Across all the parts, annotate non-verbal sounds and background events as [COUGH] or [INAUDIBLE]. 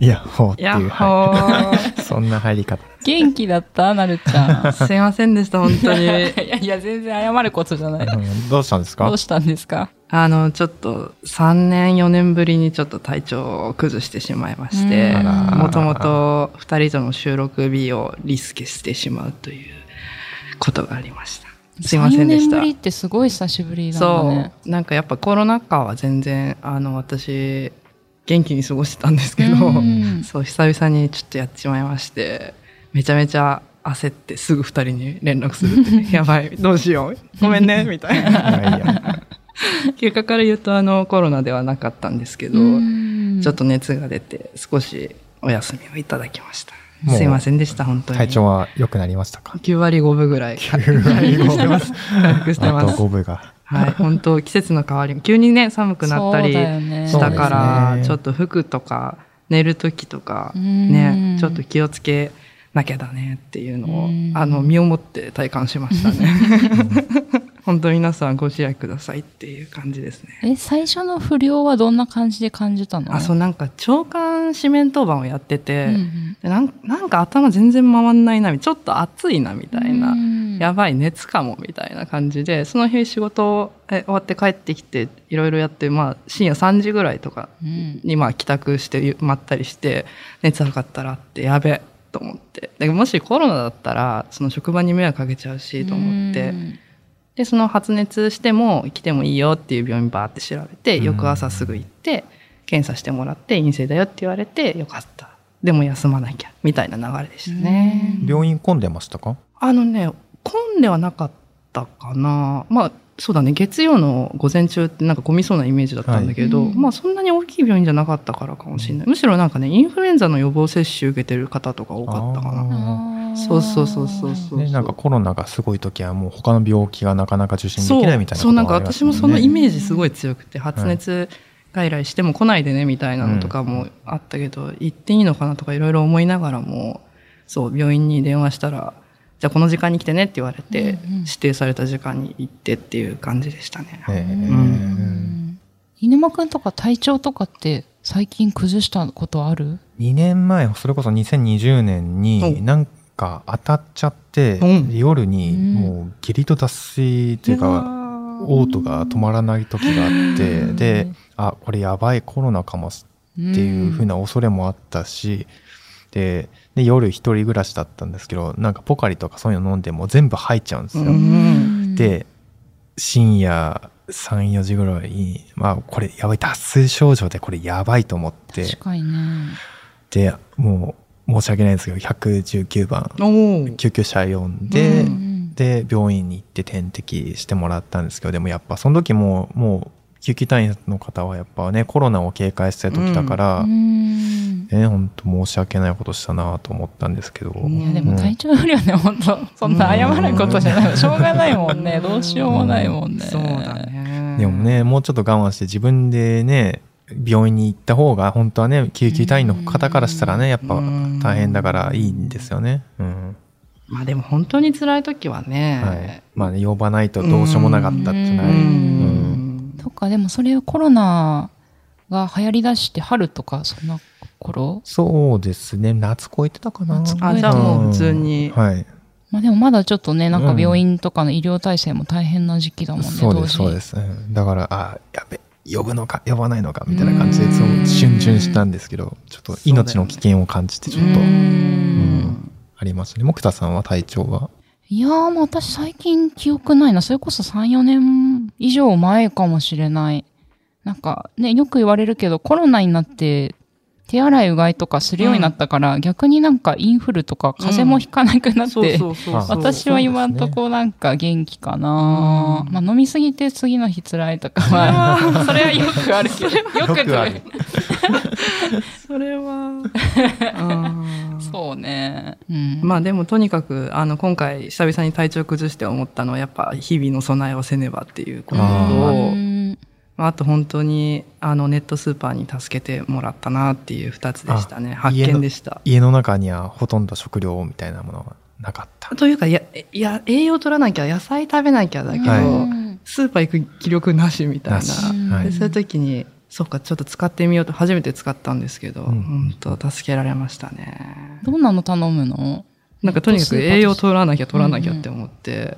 い [LAUGHS] や、ほうっていう。やっほは [LAUGHS] そんな入り方。元気だった？なるちゃん。[LAUGHS] すいませんでした、本当に。いやいや、全然謝ることじゃない。うんどうしたんですか？どうしたんですか？あの、ちょっと3年、4年ぶりにちょっと体調を崩してしまいましてもともと2人との収録日をリスケしてしまうということがありました。すいませんでし3た年ぶりってすごい久しぶりだそね。う。なんかやっぱコロナ禍は全然、あの、私、元気に過ごしてたんですけど、うんそう、久々にちょっとやっちまいまして、めちゃめちゃ焦ってすぐ二人に連絡するって、ね、[LAUGHS] やばい、どうしよう、ごめんね、[LAUGHS] みたいな。いやいや。結果から言うと、あの、コロナではなかったんですけど、うんちょっと熱が出て、少しお休みをいただきました。すいませんでした、本当に。体調は良くなりましたか？9割5分ぐらい。9割5分 [LAUGHS] してます。回復してあとます。5分が。はい、本当季節の変わり、急にね、寒くなったりしたから、ね。ちょっと服とか、寝る時とか、うん。ね、ちょっと気をつけなきゃだねっていうのをうん、あの、身をもって体感しましたね。[LAUGHS] 本当皆さんご自愛くださいっていう感じですね。え、最初の不良はどんな感じで感じたの？あ、そう、なんか、腸管四面当板をやってて、うんうん。でなんなんか頭全然回んないな、ちょっと暑いな、みたいな。うんやばい熱かもみたいな感じでその日仕事え終わって帰ってきていろいろやって、まあ、深夜3時ぐらいとかうん。にまあ帰宅してまったりして熱測ったらってやべと思って。でもしコロナだったらその職場に迷惑かけちゃうしと思って。うん。でその発熱しても来てもいいよっていう病院バーって調べてうん。翌朝すぐ行って検査してもらって陰性だよって言われてよかった。でも休まなきゃみたいな流れでしたね。病院混んでましたか？あのね、混んではなかったかな。まあ、そうだね、月曜の午前中ってなんか混みそうなイメージだったんだけど、はいうんまあそんなに大きい病院じゃなかったからかもしれない。むしろなんかね、インフルエンザの予防接種受けてる方とか多かったかな。そうそうそうそうそう。ね、なんかコロナがすごい時はもう他の病気がなかなか受診できないみたいなそう、なんか私もそのイーメージすごい強くて、発熱外来しても来ないでねみたいなのとかもあったけど、行っていいのかなとかいろいろ思いながらも、そう、病院に電話したら、じゃあこの時間に来てねって言われて、うんうん。指定された時間に行ってっていう感じでしたね。えー。うん。犬間くんとか体調とかって最近崩したことある？2年前それこそ2020年にお。なんか当たっちゃって、うん。夜にうん。もう下痢と脱水っていうか、嘔吐が止まらない時があって、うん。であこれやばいコロナかもっていうふうな恐れもあったし、でで夜一人暮らしだったんですけどなんかポカリとかそういうの飲んでも全部入っちゃうんですよ。うんで深夜34時ぐらいに、まあ、これやばい脱水症状でこれやばいと思って確かにね。でもう申し訳ないんですけど119番救急車呼んで、うんで病院に行って点滴してもらったんですけどでもやっぱその時ももう救急隊員の方はやっぱねコロナを警戒してる時だから、うんね本当申し訳ないことしたなと思ったんですけど、んいやでも体調不良ね、本当そんな謝ることじゃない。しょうがないもんね。どうしようもないもんね。そうだ。ね。でもねもうちょっと我慢して自分でね病院に行った方が本当はね救急隊員の方からしたらねやっぱうん大変だからいいんですよね。うんまあでも本当に辛い時ははいね。まあね、呼ばないとどうしようもなかったっていうのはうねんそっか、でもそれコロナが流行り出して春とかそんな頃？そうですね。夏越えてたかな。夏越えてあ、じゃあもう普通に。はい。まあでもまだちょっとね、なんか病院とかの医療体制も大変な時期だもんね、そうですそうです、うん。だからあやべ呼ぶのか呼ばないのかみたいな感じでそう瞬々したんですけどちょっと命の危険を感じてちょっと、ううんん。ありますね。木田さんは体調は？いやーもう私最近記憶ないな。それこそ3、4年以上前かもしれない。なんかね、よく言われるけどコロナになって手洗いうがいとかするようになったから、逆になんかインフルとか風邪もひかなくなって、そうそうそうそう。私は今んとこなんか元気かな、うん。まあ飲みすぎて次の日辛いとか。は、それはよくあるけど、よくある。[LAUGHS] それは。[LAUGHS] そうね。うん。まあでもとにかく、あの、今回久々に体調崩して思ったのは、やっぱ日々の備えをせねばっていうことあうと、んまあ、あと本当に、あの、ネットスーパーに助けてもらったなっていう二つでしたね。発見でした。家の中にはほとんど食料みたいなものがなかった。というか、いや、いや、栄養取らなきゃ、野菜食べなきゃだけど、スーパー行く気力なしみたいな。はいでそういう時に、そっか、ちょっと使ってみようと、初めて使ったんですけど、ん本当助けられましたね。どんなの頼むの？なんかとにかく栄養取らなきゃ取らなきゃって思って、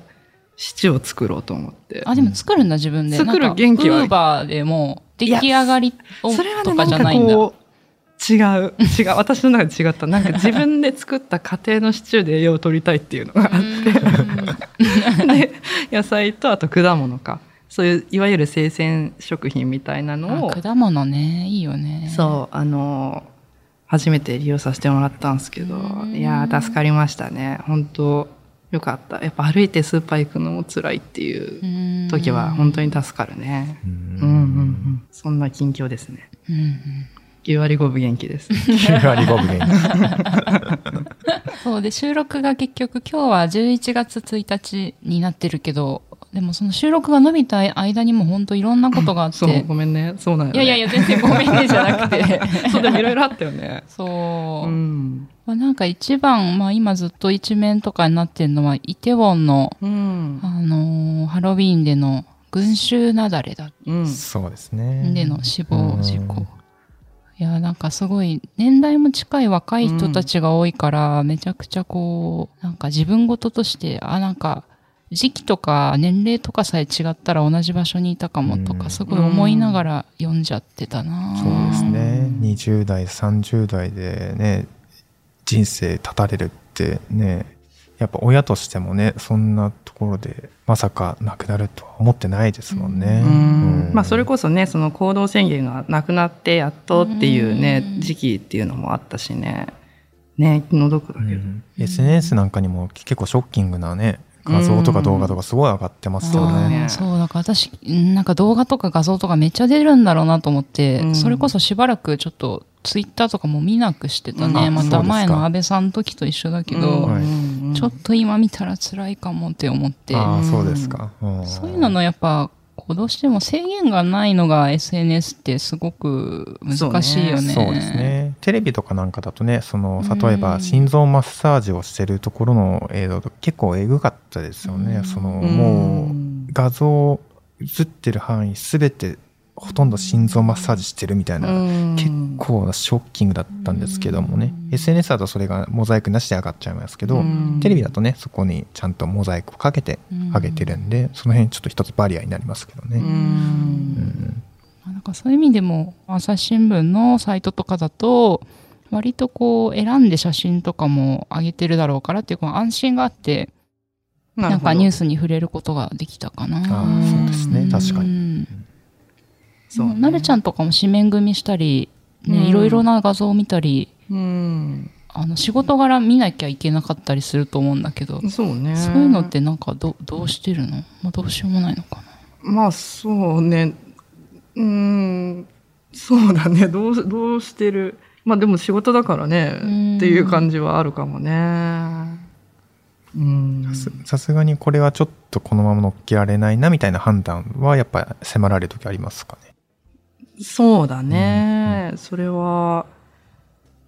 シチューを作ろうと思って。あ、でも作るんだ、自分で。作るなんか元気はウーバーでも、出来上がりをそれはね、とかなんかじゃないんだ。こう、違う。違う。私の中で違った。なんか自分で作った家庭のシチューで栄養を取りたいっていうのがあって。で、野菜とあと果物か。そういう、いわゆる生鮮食品みたいなのをあ、果物ね、いいよね。そう、あの、初めて利用させてもらったんですけどう、んいやー、助かりましたね。本当よかった。やっぱ歩いてスーパー行くのも辛いっていううん時は本当に助かるね。ううんんうんうん。そんな近況ですね。うんうん9割5分元気です。[LAUGHS] 9割5分元 [LAUGHS] そうで、収録が結局今日は11月1日になってるけど、でもその収録が伸びた間にも本当いろんなことがあっ [LAUGHS] そう、て。ごめんね。そうなんよ、ね。いやいやいや、全然ごめんねじゃなくて。[LAUGHS] そう、でもいろいろあったよね。そう。うん。まあ、なんか一番、まあ今ずっと一面とかになってるのは、イテウォンの、うん。あのーハロウィーンでの群衆雪崩だうん。そうですね。での死亡事故うん。いや、なんかすごい、年代も近い若い人たちが多いから、めちゃくちゃこう、なんか自分事として、あ、なんか、時期とか年齢とかさえ違ったら同じ場所にいたかもとか、うんすごい思いながら読んじゃってたなそうですね。20代、30代でね、人生絶たれるってね、やっぱ親としてもね、そんなところでまさか亡くなるとは思ってないですもんね。うんうんまあそれこそね、その行動宣言がなくなってやっとっていうねう、ん時期っていうのもあったしね。ね、気の毒だけど。うん SNS なんかにも結構ショッキングなね、画像とか動画とかすごい上がってますよそうだね。ねそう、だから私、んなんか動画とか画像とかめっちゃ出るんだろうなと思って、うん。それこそしばらくちょっとツイッターとかも見なくしてたね。うん。また前の安倍さんの時と一緒だけど、ちょっと今見たら辛いかもって思って、ああ、そうですか。ん。そういうののやっぱ、こうどうしても制限がないのが SNS ってすごく難しいよね。そうですね。テレビとかなんかだとね、その、うん例えば心臓マッサージをしてるところの映像とか結構エグかったですよね。うんその、うんもう、画像映ってる範囲すべてほとんど心臓マッサージしてるみたいな、うん。結構なショッキングだったんですけどもね、うん。SNS だとそれがモザイクなしで上がっちゃいますけど、うん。テレビだとね、そこにちゃんとモザイクをかけて上げてるんで、その辺ちょっと一つバリアになりますけどね。うん。うん。なんかそういう意味でも、朝日新聞のサイトとかだと、割とこう選んで写真とかも上げてるだろうからっていう安心があって、なんかニュース。スに触れることができたかな。ああそうですね。確かに。に。そうねなるちゃんとかも紙面組みしたり、ね、うんいろいろな画像を見たり、うん。あの仕事柄見なきゃいけなかったりすると思うんだけど、そうね。そういうのってなんかどどうしてるの、まあ、どうしようもないのかな。まあそうね。うん。そうだね。どう、どうしてる？まあでも仕事だからね。うんっていう感じはあるかもね。うん。さすさすがにこれはちょっとこのまま乗っけられないなみたいな判断はやっぱ迫られる時ありますかね。そうだね。それは、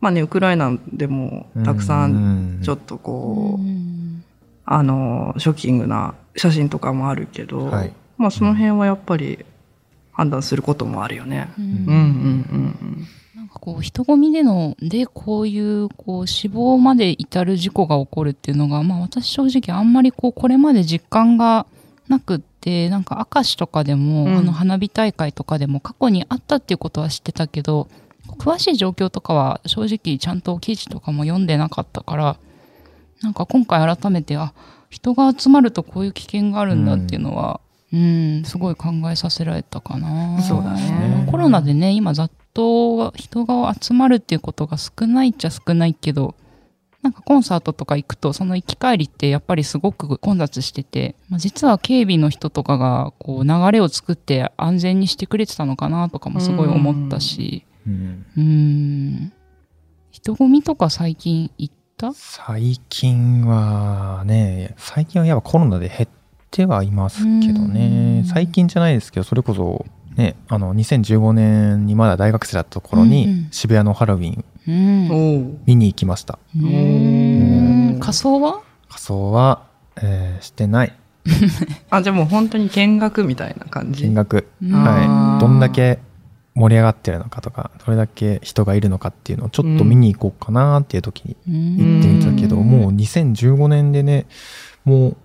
まあね、ウクライナでもたくさん、ちょっとこう、うん。あの、ショッキングな写真とかもあるけど、はい。まあその辺はやっぱり判断することもあるよね。うんうんうんうん。なんかこう人混みでのでこういうこう死亡まで至る事故が起こるっていうのが、まあ、私正直あんまりこうこれまで実感がなくってなんか明石とかでも、うん。あの花火大会とかでも過去にあったっていうことは知ってたけど詳しい状況とかは正直ちゃんと記事とかも読んでなかったからなんか今回改めてあ人が集まるとこういう危険があるんだっていうのは、うん、すごい考えさせられたかな。そうだね。コロナでね、今、ざっと人が集まるっていうことが少ないっちゃ少ないけど、なんかコンサートとか行くと、その行き帰りってやっぱりすごく混雑してて、まあ、実は警備の人とかが、こう、流れを作って安全にしてくれてたのかなとかもすごい思ったし、うん。うーん。人混みとか最近行った？最近はね、最近はやっぱコロナで減ってはいますけどうん。ね最近じゃないですけど、それこそ、ね、あの、2015年にまだ大学生だった頃にん。渋谷のハロウィン見に行きました。仮装は？仮装は、えーしてない。[LAUGHS] あ、じゃあもう本当に見学みたいな感じ。見学。うんはい。どんだけ盛り上がってるのかとか、どれだけ人がいるのかっていうのをちょっと見に行こうかなっていう時に行ってみたけど、うんもう2015年でね、もう、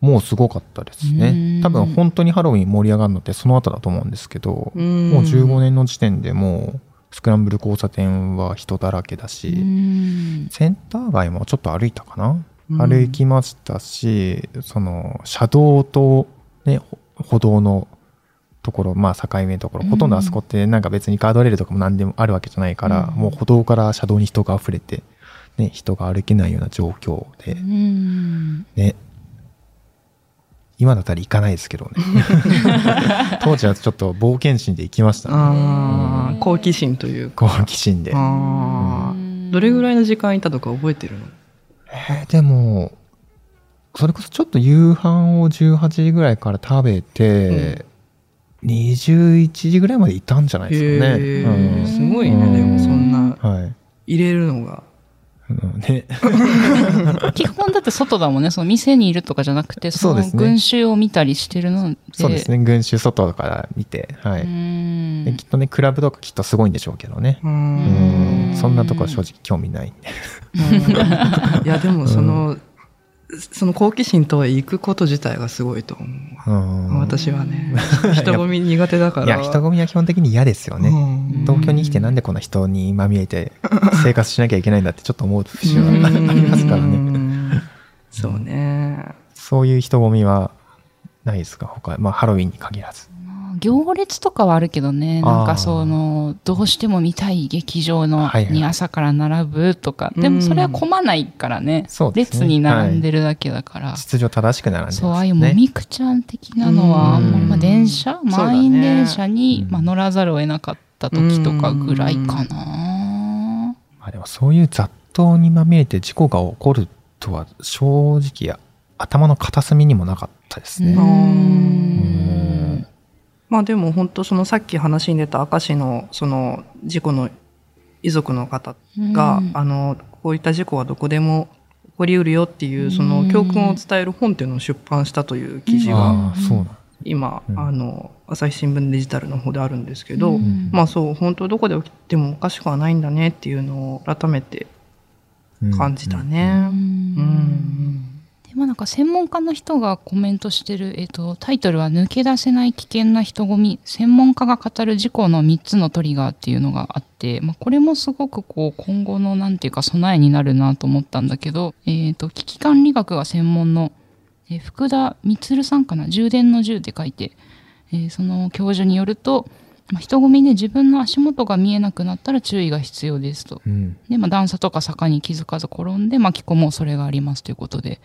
もうすごかったですうね。ん多分本当にハロウィン盛り上がるのってその後だと思うんですけど、うんもう15年の時点でもうスクランブル交差点は人だらけだし、うん。センター街もちょっと歩いたかな、うん。歩きましたし、その車道とね、ほ歩道のところ、まあ境目のところ、うん。ほとんどあそこってなんか別にガードレールとかも何でもあるわけじゃないから、うん。もう歩道から車道に人が溢れて、ね、人が歩けないような状況で、うん。ね、今だったら行かないですけどね。[LAUGHS] 当時はちょっと冒険心で行きましたね。ああ、好奇心というか。好奇心で。ああ。どれぐらいの時間いたとか覚えてるの？えーでも、それこそちょっと夕飯を18時ぐらいから食べて、21時ぐらいまでいたんじゃないですかね。すごいね、でもそんなはい。入れるのが。うんね、[LAUGHS] 基本だって外だもんね。その店にいるとかじゃなくて、その群衆を見たりしてるので。そうですね、群衆外から見て、はうい。きっとね、クラブとかきっとすごいんでしょうけどね。ううんんそんなとこは正直興味ないんで。[LAUGHS] いや、でもその、その好奇心とは行くこと自体がすごいと思う。うん私はね、[LAUGHS] 人混み苦手だから。いや、人混みは基本的に嫌ですよね。うん東京に来てなんでこんな人にまみれて生活しなきゃいけないんだってちょっと思う節はありますからうね。んそうね。そういう人混みはないですか？他、まあハロウィンに限らず。行列とかはあるけどね、なんかその、どうしても見たい劇場のはいはい。に朝から並ぶとか、でもそれは混まないからね、列に並んでるだけだから、秩序正しく並んでますそう、ね。ああいうもみくちゃん的なのは、まあ、電車、満員電車に、うん。まあ、乗らざるを得なかった時とかぐらいかな。まあでもそういう雑踏にまみれて事故が起こるとは正直頭の片隅にもなかったですね。まあでも本当そのさっき話に出た明石のその事故の遺族の方が、うん。あの、こういった事故はどこでも起こりうるよっていう、その教訓を伝える本っていうのを出版したという記事が、今、うん。あの、朝日新聞デジタルの方であるんですけど、うん。まあそう、本当どこで起きてもおかしくはないんだねっていうのを改めて感じたね。うん。でまあなんか専門家の人がコメントしてる、えっとタイトルは「抜け出せない危険な人混み。専門家が語る事故の3つのトリガー」っていうのがあって、まあ、これもすごくこう今後のなんていうか備えになるなと思ったんだけど、えっと危機管理学が専門の、えー福田充さんかな？充電の銃って書いて、えーその教授によると、まあ、人混みで自分の足元が見えなくなったら注意が必要ですと。うん。で、まあ、段差とか坂に気づかず転んで巻き込む恐れがありますということで、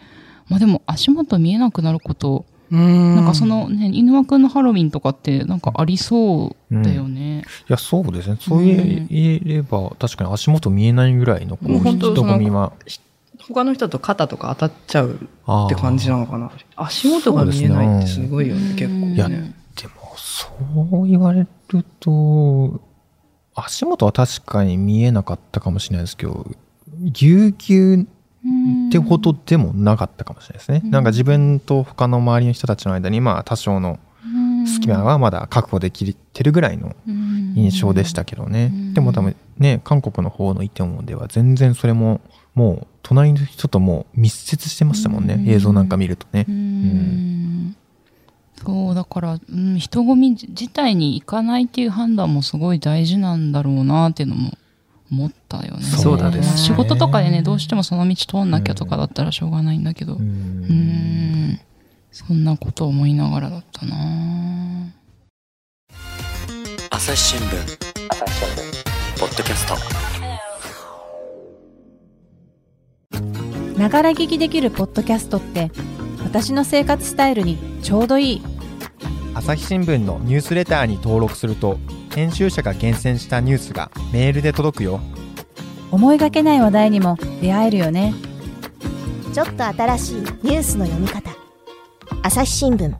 まあ、でも足元見えなくなること、うんなんかそのね、犬間くんのハロウィンとかってなんかありそうだよね。いや、そうですね。そう言えれば、確かに足元見えないぐらいのこうもう本当人混みは。他の人と肩とか当たっちゃうって感じなのかな。足元が見えないってすごいよね、ね結構ね。いや、でも、そう言われると、足元は確かに見えなかったかもしれないですけど、ぎゅうぎゅううんってほどでもなかったかもしれないですね。うんなんか自分と他の周りの人たちの間に、まあ多少の隙間はまだ確保できてるぐらいの印象でしたけどね。うんでも多分ね、韓国の方のイテウォンでは全然それも、もう隣の人ともう密接してましたもんね。うん映像なんか見るとねう。んそうだから、うん、人混み自体に行かないっていう判断もすごい大事なんだろうなっていうのも思ったよね。そうだね。まあ仕事とかでねどうしてもその道通んなきゃとかだったらしょうがないんだけど、ううん。んそんなこと思いながらだったな。朝日新聞。ポッドキャスト。ながら聞きできるポッドキャストって私の生活スタイルにちょうどいい。朝日新聞のニュースレターに登録すると編集者が厳選したニュースがメールで届くよ。思いがけない話題にも出会えるよね。ちょっと新しいニュースの読み方。朝日新聞。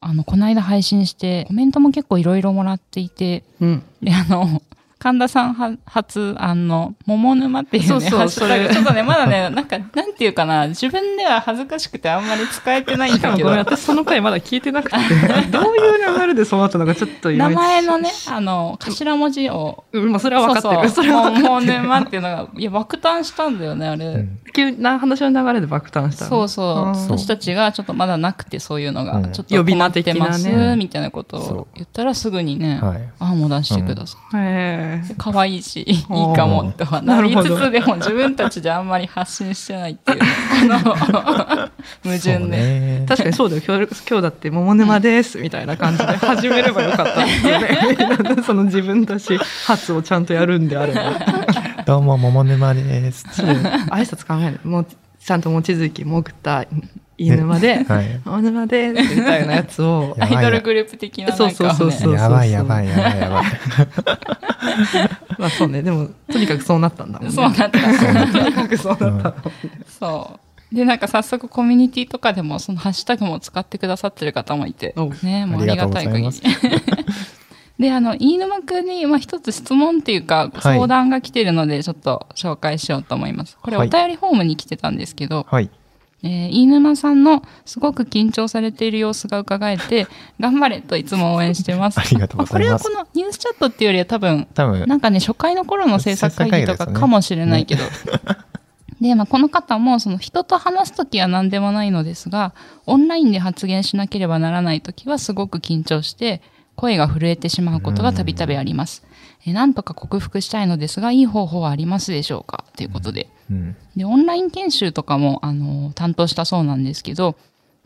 あの、この間配信して、コメントも結構いろいろもらっていて、うん。で、あの、神田さんは発案の、桃沼っていうね、そうそうハッシュタグ。それちょっとね、まだね、[LAUGHS] なんか、なんていうかな、自分では恥ずかしくてあんまり使えてないんだけど。[LAUGHS] 私その回まだ聞いてなくて、[LAUGHS] どういう流れでそうなったのかちょっと名前のね、あの、頭文字を、うん、まあそれは分かってる。そうそう。れは桃ってる。沼っていうのが、いや、爆誕したんだよね、あれ。うん。急な話の流れで爆誕したの。そうそう。ん私たちがちょっとまだなくて、そういうのが。う、んちょっと困ってます、呼び名的なね。みたいなことを言ったらすぐにね、はい。ああも出してください。へえ。可愛いし、いいかもとはなりつつでも自分たちであんまり発信してないっていう、この [LAUGHS] 矛盾。ね確かにそうだよ。今日今日だって桃沼ですみたいな感じで始めればよかったんですよね。[LAUGHS] その自分たち発をちゃんとやるんであれば。どうも桃沼です挨拶考える。もうちゃんと望月もぐった飯沼で、はい桃沼ですみたいなやつをやばいアイドルグループ的ななんかをね。そうそうそうそうやばいやばいやばいやばい [LAUGHS] まあそうね。でも、とにかくそうなったんだもんね。そうなった。とにかくそうなった。そう。で、なんか早速コミュニティとかでもそのハッシュタグも使ってくださってる方もいてお、ね、もうありがたい限りありがとうござい。[LAUGHS] で、あの、飯沼くんに、まあ、一つ質問っていうか、はい相談が来てるので、ちょっと紹介しようと思います。これ、はいお便りフォームに来てたんですけど、はいえー飯沼さんのすごく緊張されている様子が伺えて、[LAUGHS] 頑張れといつも応援してます。ありがとうございますあこれはこのニュースチャットっていうよりは多分、多分なんかね、初回の頃の制作会議とかかもしれないけど。[LAUGHS] で、まあ、この方も、その人と話すときは何でもないのですが、オンラインで発言しなければならないときはすごく緊張して、声が震えてしまうことがたびたびあります。えなんとか克服したいのですが、いい方法はありますでしょうか？ということで。うんで、オンライン研修とかも、あの、担当したそうなんですけど、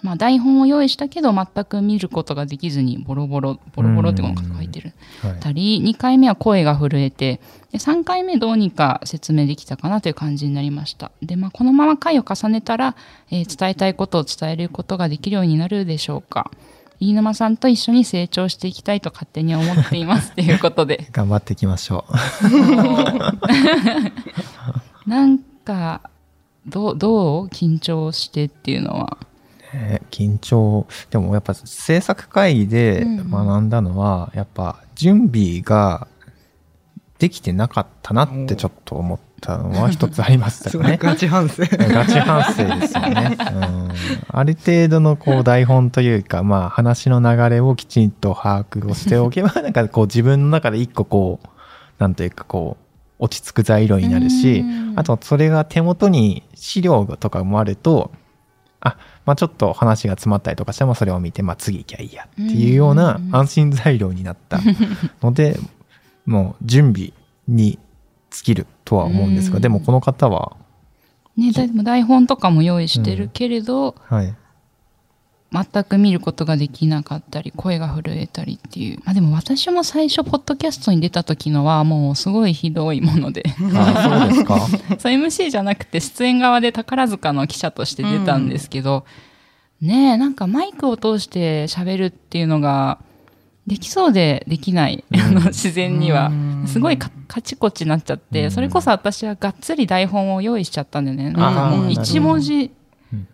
まあ、台本を用意したけど、全く見ることができずに、ボロボロ、ボロボロってこの書いてる。はいたり、2回目は声が震えて、で3回目どうにか説明できたかなという感じになりました。で、まあ、このまま回を重ねたら、えー伝えたいことを伝えることができるようになるでしょうか。飯沼さんと一緒に成長していきたいと勝手に思っていますということで。[LAUGHS] 頑張っていきましょう [LAUGHS] [LAUGHS] なんか、どう、どう緊張してっていうのは？ね緊張でもやっぱ制作会議でうんうん学んだのは、やっぱ準備ができてなかったなってちょっと思ったのは一つありましたよね。[LAUGHS] ガチ反省。ガチ反省ですよね。うん、ある程度のこう台本というか、まあ話の流れをきちんと把握をしておけば、なんかこう自分の中で一個こう、なんというかこう、落ち着く材料になるしうん、あとそれが手元に資料とかもあると、あ、まあちょっと話が詰まったりとかしてもそれを見て、まあ次行きゃいいやっていうようなうん安心材料になったので、もう準備に尽きるとは思うんですが、うん。でもこの方は、ね、でも台本とかも用意してるけれど、はい。全く見ることができなかったり、声が震えたりっていう。まあでも私も最初、ポッドキャストに出た時のは、もうすごいひどいもので。あそうですか？[LAUGHS] そう MC じゃなくて、出演側で宝塚の記者として出たんですけど、ねえ、なんかマイクを通して喋るっていうのが、できそうでできない、あの、自然には。すごいカカチコチになっちゃって、うんそれこそ私はがっつり台本を用意しちゃったんだよね。なんかもう一文字、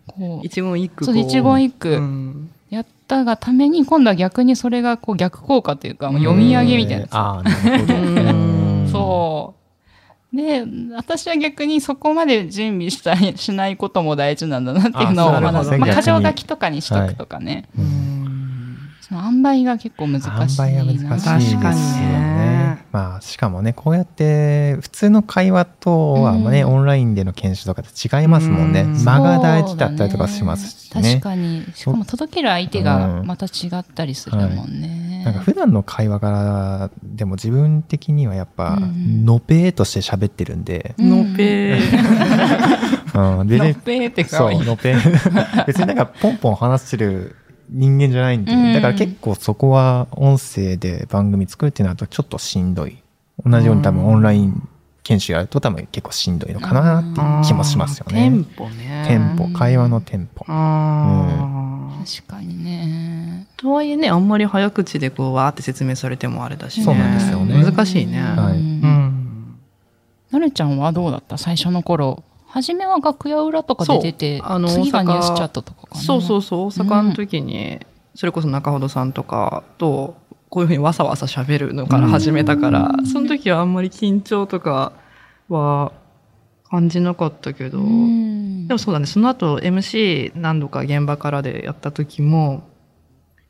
こう、一言一句そうこ一言一句うん。やったがために、今度は逆にそれがこう逆効果というか、もう読み上げみたいな。ああ、なるほど。うん。そう。で、私は逆にそこまで準備したりしないことも大事なんだなっていうのをまあ、箇条書きとかにしとくとかね。うんうんその塩梅が結構難しいな。塩梅が難しいですよ確かにねね。まあ、しかもね、こうやって、普通の会話とはね、うんオンラインでの研修とかって違いますもんね。うん間が大事だったりとかしますしねね。確かに。しかも届ける相手がまた違ったりするもんね。なんか普段の会話からでも自分的にはやっぱ、うんのぺーとして喋ってるんで、うんのぺー。うん、でね、のっぺーってかそう、わいい。のぺー。別になんかポンポン話してる人間じゃないんで、うんだから結構そこは音声で番組作るってなるとちょっとしんどい。同じように多分オンライン研修やると多分結構しんどいのかなっていう気もしますよテンね。ポね。テンポ、会話のテンポ。あな。確かにね。とはいえね、あんまり早口でこう、わーって説明されてもあれだしね。そうなんですよね難しいね。はいうんうん。なるちゃんはどうだった？最初の頃。初めは楽屋裏とかで出て、あの次が大阪ニュースチャットとかかな。そうそうそう、大阪の時に、それこそ中ほどさんとかと、こういうふうにわさわさ喋るのから始めたから、その時はあんまり緊張とかは感じなかったけど、うん。でもそうだね、その後 MC 何度か現場からでやった時も、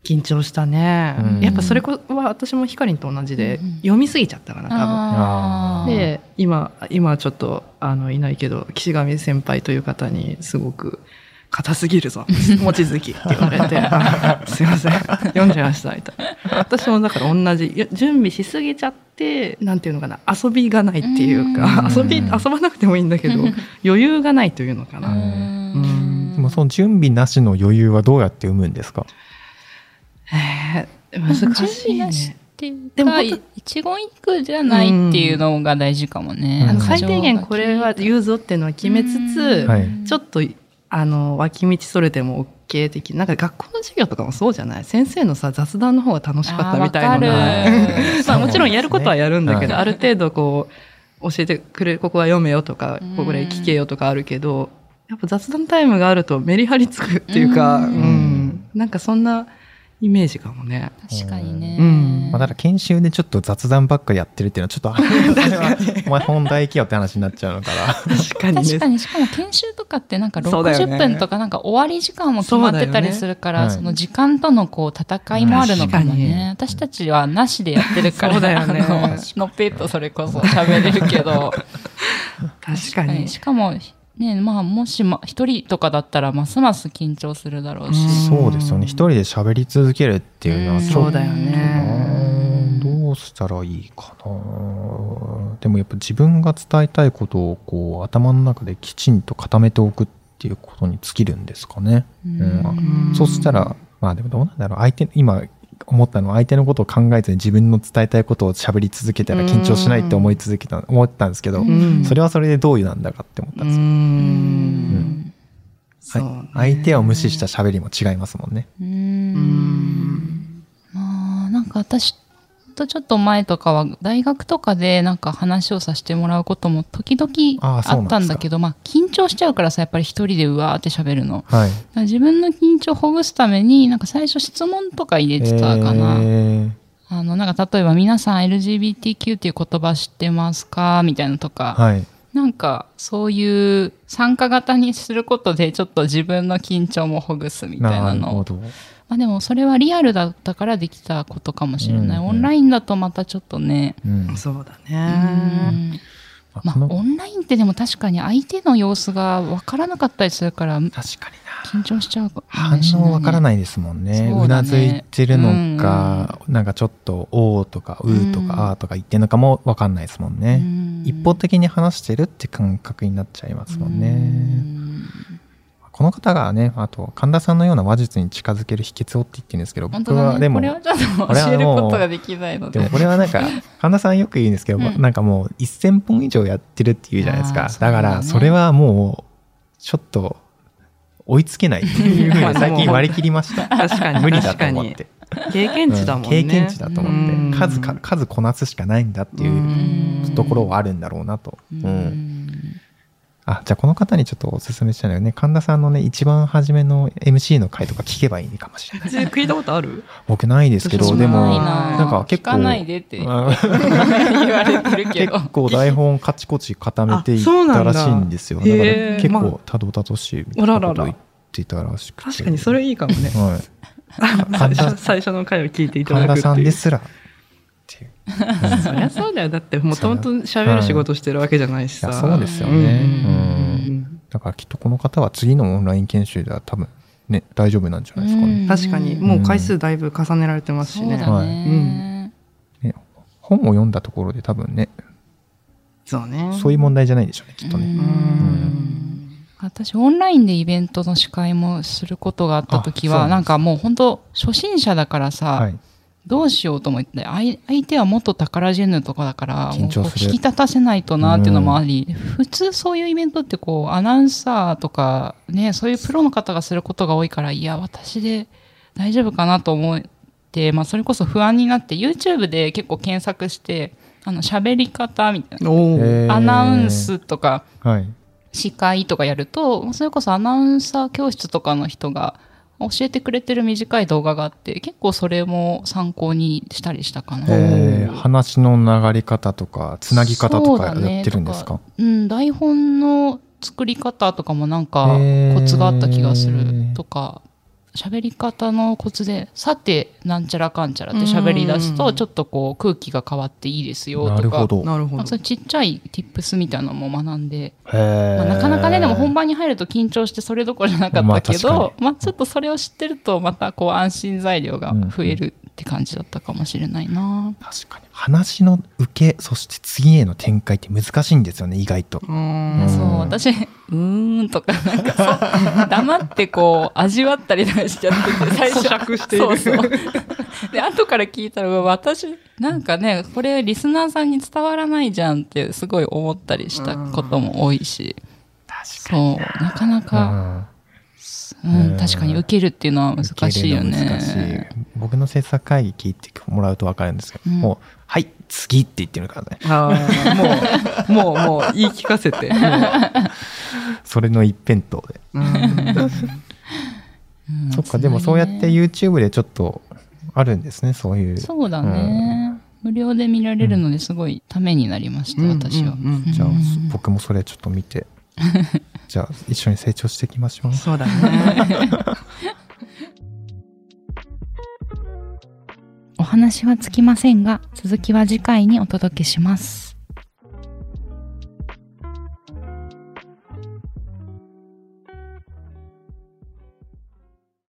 緊張したね。うん。やっぱそれこは私もヒカリンと同じで、うん読みすぎちゃったかな、多分。で、今、今はちょっと、あの、いないけど、岸上先輩という方に、すごく、硬すぎるぞ、[LAUGHS] 望月って言われて、あすいません、読んじゃいました、みたいな。私もだから同じ、準備しすぎちゃって、なんていうのかな、遊びがないっていうか、うん。遊び、遊ばなくてもいいんだけど、余裕がないというのかな。うん。でもその準備なしの余裕はどうやって生むんですか？えー難しいね。っていうでも一言一句じゃないっていうのが大事かもね。うん。あの最低限これは言うぞっていうのは決めつつ、はい。ちょっと、あの、脇道それても OK 的。なんか学校の授業とかもそうじゃない？先生のさ、雑談の方が楽しかったみたいな [LAUGHS] まあもちろんやることはやるんだけど、はいある程度こう、教えてくれる、ここは読めよとか、ここで聞けよとかあるけど、やっぱ雑談タイムがあるとメリハリつくっていうか、ううんん。なんかそんなイメージかもね。確かにね。うんまあ、ただ研修でちょっと雑談ばっかりやってるっていうのはちょっとあれはお前本題行けよって話になっちゃうのから確かにね。確かに、しかも研修とかってなんかそうだよね60分とかなんか終わり時間も決まってたりするから、そ,、ねの時間とのこう戦いもあるのかも確かにね。私たちはなしでやってるから、そうだよねあの、のっぺーとそれこそ喋れるけど、確かに。しかも、ね、まあ、もしま、一人とかだったらますます緊張するだろうし。そうですよね一人で喋り続けるっていうのはうんちょっとそうだよね。どうしたらいいかなでもやっぱ自分が伝えたいことをこう頭の中できちんと固めておくっていうことに尽きるんですかね。うんそしたら、まあでもどうなんだろう。相手、今思ったのは相手のことを考えずに自分の伝えたいことを喋り続けたら緊張しないって思い続けた、思ったんですけど、うん。それはそれでどういうなんだかって思ったんですよ。うはい。ね。相手を無視した喋りも違いますもんね。うーん。まあ、なんか私とちょっと前とかは大学とかでなんか話をさせてもらうことも時々あったんだけど、まあ緊張しちゃうからさ、やっぱり一人でうわーって喋るの。はい。自分の緊張をほぐすために、なんか最初質問とか入れてたかな。えーあの、なんか例えば皆さん LGBTQ っていう言葉知ってますか？みたいなのとか、はい。なんかそういう参加型にすることでちょっと自分の緊張もほぐすみたいなのをなるほど。まあでもそれはリアルだったからできたことかもしれない。うんうんオンラインだとまたちょっとね。うん。そうだうね。んまあオンラインってでも確かに相手の様子がわからなかったりするから確かにな。緊張しちゃうかも反しれないね応わからないですもんね。そうなずいてるのか、なんかちょっと、おーとか、うーとうんか、あーとか言ってるのかもわかんないですもんね。うん一方的に話してるって感覚になっちゃいますもんうね。んこの方がね、あと、神田さんのような話術に近づける秘訣をって言ってるんですけど。僕はでもこれ、はちょっと教えることができないので。でもこれはなんか、神田さんよく言うんですけど、うんなんかもう1000本以上やってるっていうじゃないですか。だねだから、それはもう、ちょっと、追いつけないっていうふうに [LAUGHS] 最近割り切りました。確かに。無理だ確かにと思って。経験値だもんね。経験値だと思うんって、数か、数こなすしかないんだっていううんところはあるんだろうなと。ううんん。あ、じゃあこの方にちょっとお勧めしたいのよね。神田さんのね、一番初めの MC の回とか聞けばいいかもしれない。[LAUGHS] 聞いたことある？僕ないですけど、でも、なんか結構。聞かないでって言あわれてるけど。[LAUGHS] 結構台本カチコチ固めていったらしいんですよ。だから結まあ構たどたどしいみたいなことを言っていたらしくて。確かにそれいいかもね。はい。[LAUGHS] 最初の回を聞いていただ神田くっていう。さんですら。そりゃそうだよ。だって、もともと喋る仕事してるわけじゃないしさ。そうですよねうんうんだからきっとこの方は次のオンライン研修では多分ね、大丈夫なんじゃないですかね。確かに、もう回数だいぶ重ねられてますしね。そうだね。ね本を読んだところで多分ね、そうね。そういう問題じゃないでしょうね、きっとね。うん私、オンラインでイベントの司会もすることがあった時は、あそうなんですなんかもう本当初心者だからさ、はい。どうしようと思って、相相手は元宝ジェヌとかだから、引き立たせないとなっていうのもあり、普通そういうイベントってこう、アナウンサーとか、ね、そういうプロの方がすることが多いから、いや、私で大丈夫かなと思って、まあ、それこそ不安になって、YouTube で結構検索して、あの、喋り方みたいな、アナウンスとか、はい。司会とかやると、それこそアナウンサー教室とかの人が教えてくれてる短い動画があって、結構それも参考にしたりしたかな。えー、話の流れ方とか、つなぎ方とかやってるんですか？うん、台本の作り方とかもなんかコツがあった気がするとか、喋り方のコツで、さて、なんちゃらかんちゃらって喋り出すと、うん。うんうんちょっとこう空気が変わっていいですよとか、なるほど。なるほど。ちっちゃい tips みたいなのも学んで、まあ、なかなかね、でも本番に入ると緊張してそれどころじゃなかったけど、まあまあ、ちょっとそれを知ってると、またこう安心材料が増えるって感じだったかもしれないな。確かに。話の受け、そして次への展開って難しいんですよね、意外と。うーんそう、私、うーんとか、なんかそう、黙ってこう、味わったりとかしちゃってて、最初。咀嚼しているそうそう。で、後から聞いたら、私、なんかね、これリスナーさんに伝わらないじゃんってすごい思ったりしたことも多いし、そう、なかなうか、んうん、うん確かに受けるっていうのは難しいよね。僕の制作会議聞いてもらうと分かるんですけど、うんもう、はい、次って言ってるからね。あーもう、もう、もう言い聞かせて。もそれの一辺倒で。ううんうんそっか、でもそうやって YouTube でちょっとあるんですね、そういう。そうだね。無料で見られるのですごいためになりました、うん私は。じゃあうん、僕もそれちょっと見て。じゃあ、一緒に成長していきましょう。そうだね。お話はつきませんが、続きは次回にお届けします。